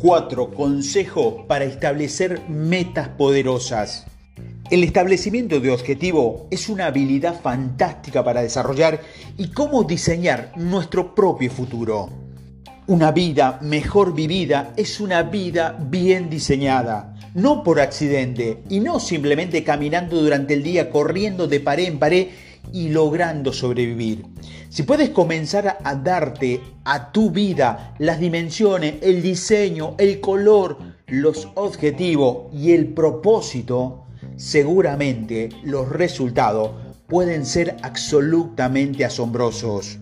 Cuatro consejos para establecer metas poderosas. El establecimiento de objetivo es una habilidad fantástica para desarrollar y cómo diseñar nuestro propio futuro. Una vida mejor vivida es una vida bien diseñada, no por accidente y no simplemente caminando durante el día corriendo de pared en pared y logrando sobrevivir. Si puedes comenzar a darte a tu vida las dimensiones, el diseño, el color, los objetivos y el propósito, seguramente los resultados pueden ser absolutamente asombrosos.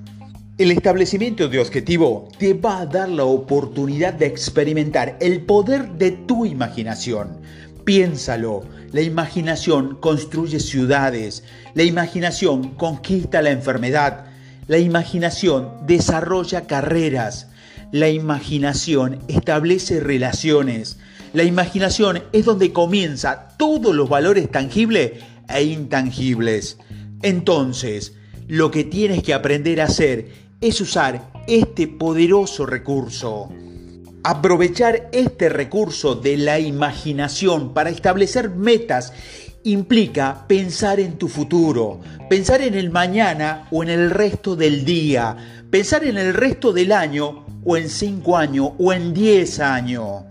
El establecimiento de objetivo te va a dar la oportunidad de experimentar el poder de tu imaginación. Piénsalo, la imaginación construye ciudades, la imaginación conquista la enfermedad, la imaginación desarrolla carreras, la imaginación establece relaciones, la imaginación es donde comienza todos los valores tangibles e intangibles. Entonces, lo que tienes que aprender a hacer es usar este poderoso recurso. Aprovechar este recurso de la imaginación para establecer metas implica pensar en tu futuro, pensar en el mañana o en el resto del día, pensar en el resto del año o en cinco años o en diez años.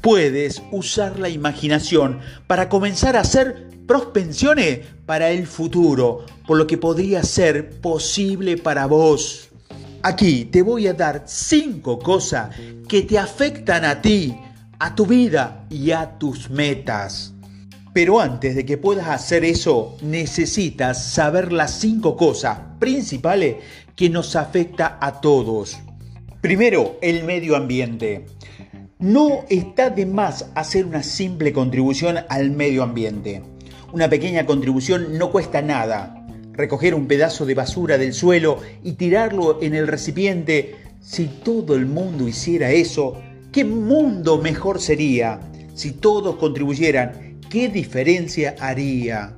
Puedes usar la imaginación para comenzar a hacer prospensiones para el futuro, por lo que podría ser posible para vos. Aquí te voy a dar cinco cosas que te afectan a ti, a tu vida y a tus metas. Pero antes de que puedas hacer eso, necesitas saber las cinco cosas principales que nos afecta a todos. Primero, el medio ambiente. No está de más hacer una simple contribución al medio ambiente. Una pequeña contribución no cuesta nada recoger un pedazo de basura del suelo y tirarlo en el recipiente, si todo el mundo hiciera eso, ¿qué mundo mejor sería? Si todos contribuyeran, ¿qué diferencia haría?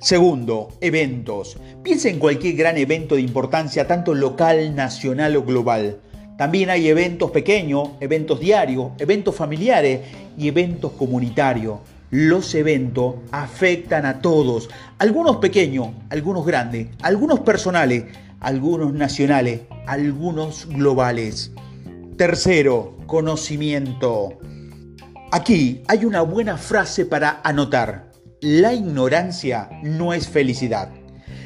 Segundo, eventos. Piensa en cualquier gran evento de importancia, tanto local, nacional o global. También hay eventos pequeños, eventos diarios, eventos familiares y eventos comunitarios los eventos afectan a todos, algunos pequeños, algunos grandes, algunos personales, algunos nacionales, algunos globales. Tercero, conocimiento. Aquí hay una buena frase para anotar. La ignorancia no es felicidad.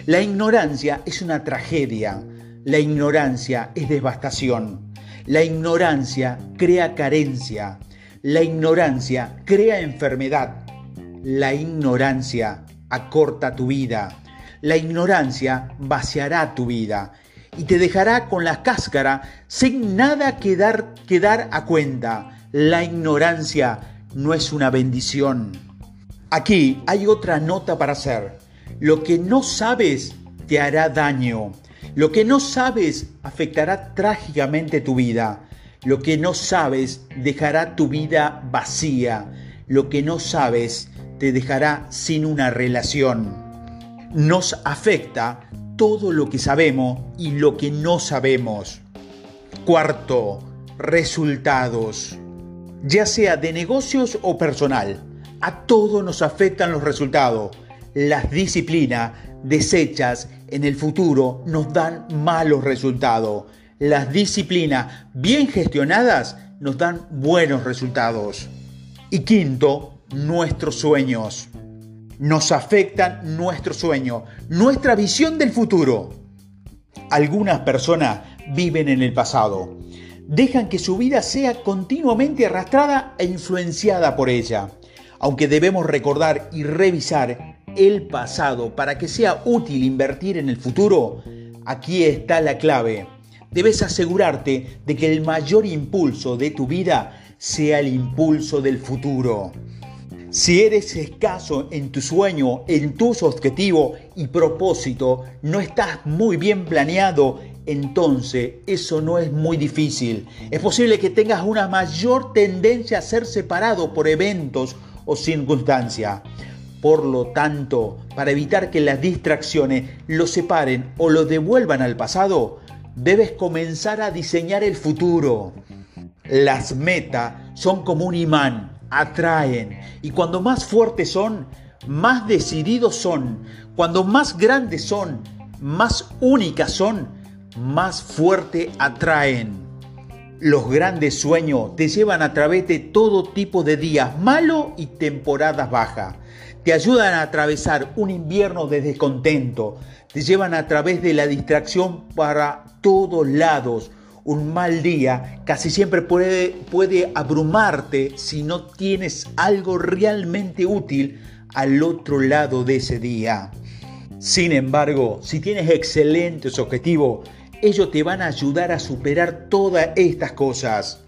La ignorancia es una tragedia. La ignorancia es devastación. La ignorancia crea carencia. La ignorancia crea enfermedad. La ignorancia acorta tu vida. La ignorancia vaciará tu vida y te dejará con la cáscara sin nada que dar, que dar a cuenta. La ignorancia no es una bendición. Aquí hay otra nota para hacer. Lo que no sabes te hará daño. Lo que no sabes afectará trágicamente tu vida. Lo que no sabes dejará tu vida vacía. Lo que no sabes te dejará sin una relación. Nos afecta todo lo que sabemos y lo que no sabemos. Cuarto, resultados. Ya sea de negocios o personal, a todos nos afectan los resultados. Las disciplinas desechas en el futuro nos dan malos resultados las disciplinas bien gestionadas nos dan buenos resultados. Y quinto, nuestros sueños. Nos afectan nuestros sueños, nuestra visión del futuro. Algunas personas viven en el pasado. Dejan que su vida sea continuamente arrastrada e influenciada por ella. Aunque debemos recordar y revisar el pasado para que sea útil invertir en el futuro, aquí está la clave debes asegurarte de que el mayor impulso de tu vida sea el impulso del futuro. Si eres escaso en tu sueño, en tus objetivos y propósito, no estás muy bien planeado, entonces eso no es muy difícil. Es posible que tengas una mayor tendencia a ser separado por eventos o circunstancias. Por lo tanto, para evitar que las distracciones lo separen o lo devuelvan al pasado, debes comenzar a diseñar el futuro. Las metas son como un imán, atraen. Y cuando más fuertes son, más decididos son. Cuando más grandes son, más únicas son, más fuerte atraen. Los grandes sueños te llevan a través de todo tipo de días malos y temporadas bajas. Te ayudan a atravesar un invierno de descontento. Te llevan a través de la distracción para todos lados. Un mal día casi siempre puede, puede abrumarte si no tienes algo realmente útil al otro lado de ese día. Sin embargo, si tienes excelentes objetivos, ellos te van a ayudar a superar todas estas cosas.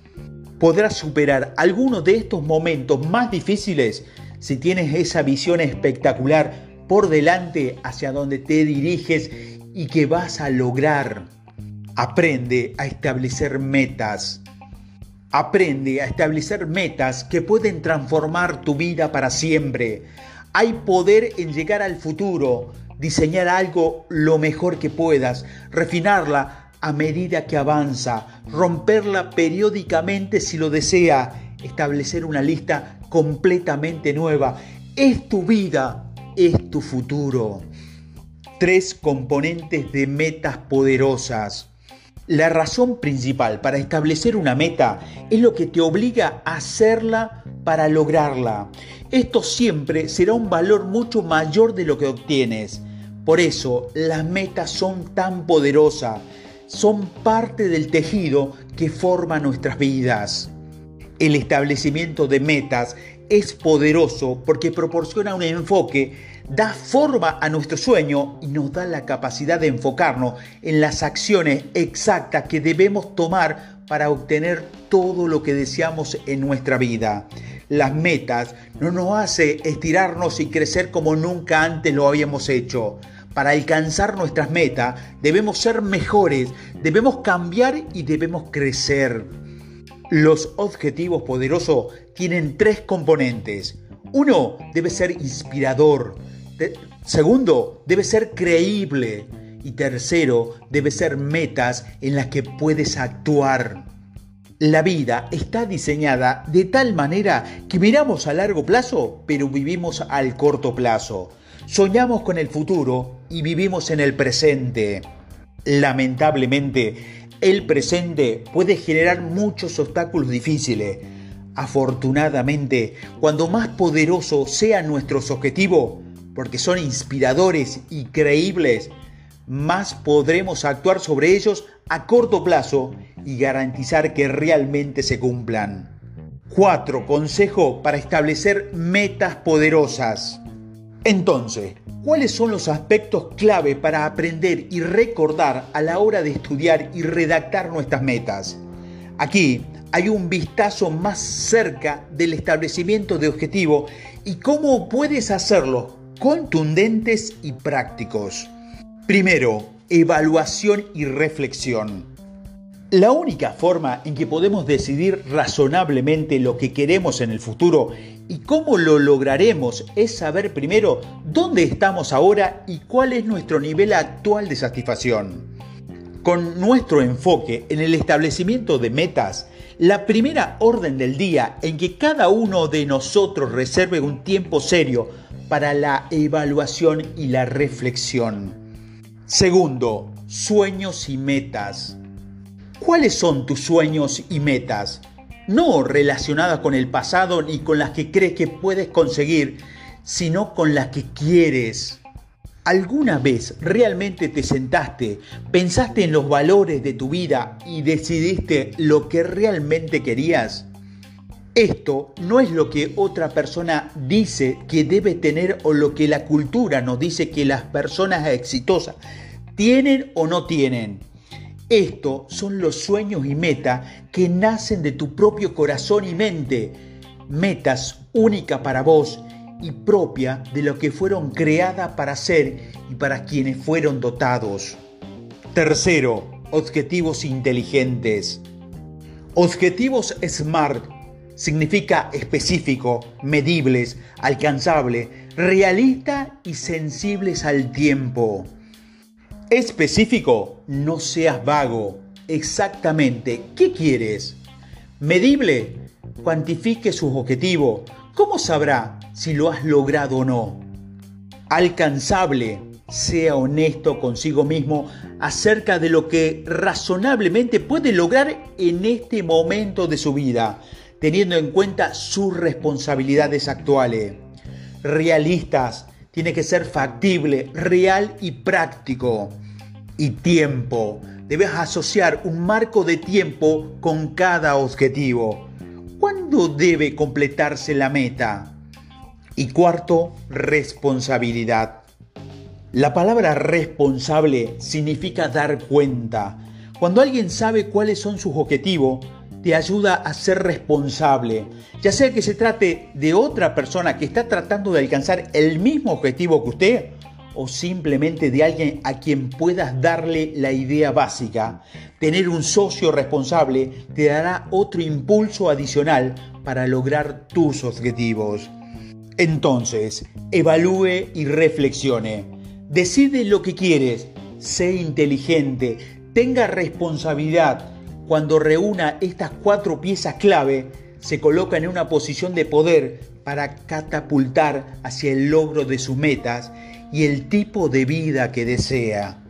Podrás superar algunos de estos momentos más difíciles si tienes esa visión espectacular por delante hacia donde te diriges y que vas a lograr. Aprende a establecer metas. Aprende a establecer metas que pueden transformar tu vida para siempre. Hay poder en llegar al futuro, diseñar algo lo mejor que puedas, refinarla a medida que avanza, romperla periódicamente si lo desea, establecer una lista completamente nueva. Es tu vida, es tu futuro. Tres componentes de metas poderosas. La razón principal para establecer una meta es lo que te obliga a hacerla para lograrla. Esto siempre será un valor mucho mayor de lo que obtienes. Por eso las metas son tan poderosas, son parte del tejido que forma nuestras vidas. El establecimiento de metas es poderoso porque proporciona un enfoque, da forma a nuestro sueño y nos da la capacidad de enfocarnos en las acciones exactas que debemos tomar para obtener todo lo que deseamos en nuestra vida. Las metas no nos hace estirarnos y crecer como nunca antes lo habíamos hecho. Para alcanzar nuestras metas debemos ser mejores, debemos cambiar y debemos crecer. Los objetivos poderosos tienen tres componentes. Uno debe ser inspirador. segundo, debe ser creíble. Y tercero, debe ser metas en las que puedes actuar. La vida está diseñada de tal manera que miramos a largo plazo, pero vivimos al corto plazo. Soñamos con el futuro y vivimos en el presente. Lamentablemente, el presente puede generar muchos obstáculos difíciles. Afortunadamente, cuando más poderoso sean nuestros objetivos, porque son inspiradores y creíbles, más podremos actuar sobre ellos a corto plazo y garantizar que realmente se cumplan. 4. Consejo para establecer metas poderosas. Entonces, ¿cuáles son los aspectos clave para aprender y recordar a la hora de estudiar y redactar nuestras metas? Aquí hay un vistazo más cerca del establecimiento de objetivos y cómo puedes hacerlos contundentes y prácticos. Primero, evaluación y reflexión. La única forma en que podemos decidir razonablemente lo que queremos en el futuro y cómo lo lograremos es saber primero dónde estamos ahora y cuál es nuestro nivel actual de satisfacción. Con nuestro enfoque en el establecimiento de metas, la primera orden del día en que cada uno de nosotros reserve un tiempo serio para la evaluación y la reflexión. Segundo, sueños y metas. ¿Cuáles son tus sueños y metas? No relacionadas con el pasado ni con las que crees que puedes conseguir, sino con las que quieres. ¿Alguna vez realmente te sentaste, pensaste en los valores de tu vida y decidiste lo que realmente querías? Esto no es lo que otra persona dice que debe tener o lo que la cultura nos dice que las personas exitosas tienen o no tienen. Estos son los sueños y metas que nacen de tu propio corazón y mente, metas únicas para vos y propia de lo que fueron creadas para ser y para quienes fueron dotados. Tercero, objetivos inteligentes. Objetivos SMART significa específico, medibles, alcanzable, realista y sensibles al tiempo. Específico, no seas vago. Exactamente, ¿qué quieres? Medible, cuantifique sus objetivos. ¿Cómo sabrá si lo has logrado o no? Alcanzable. Sea honesto consigo mismo acerca de lo que razonablemente puede lograr en este momento de su vida, teniendo en cuenta sus responsabilidades actuales. Realistas. Tiene que ser factible, real y práctico. Y tiempo. Debes asociar un marco de tiempo con cada objetivo. ¿Cuándo debe completarse la meta? Y cuarto, responsabilidad. La palabra responsable significa dar cuenta. Cuando alguien sabe cuáles son sus objetivos, te ayuda a ser responsable, ya sea que se trate de otra persona que está tratando de alcanzar el mismo objetivo que usted o simplemente de alguien a quien puedas darle la idea básica. Tener un socio responsable te dará otro impulso adicional para lograr tus objetivos. Entonces, evalúe y reflexione. Decide lo que quieres, sé inteligente, tenga responsabilidad. Cuando reúna estas cuatro piezas clave, se coloca en una posición de poder para catapultar hacia el logro de sus metas y el tipo de vida que desea.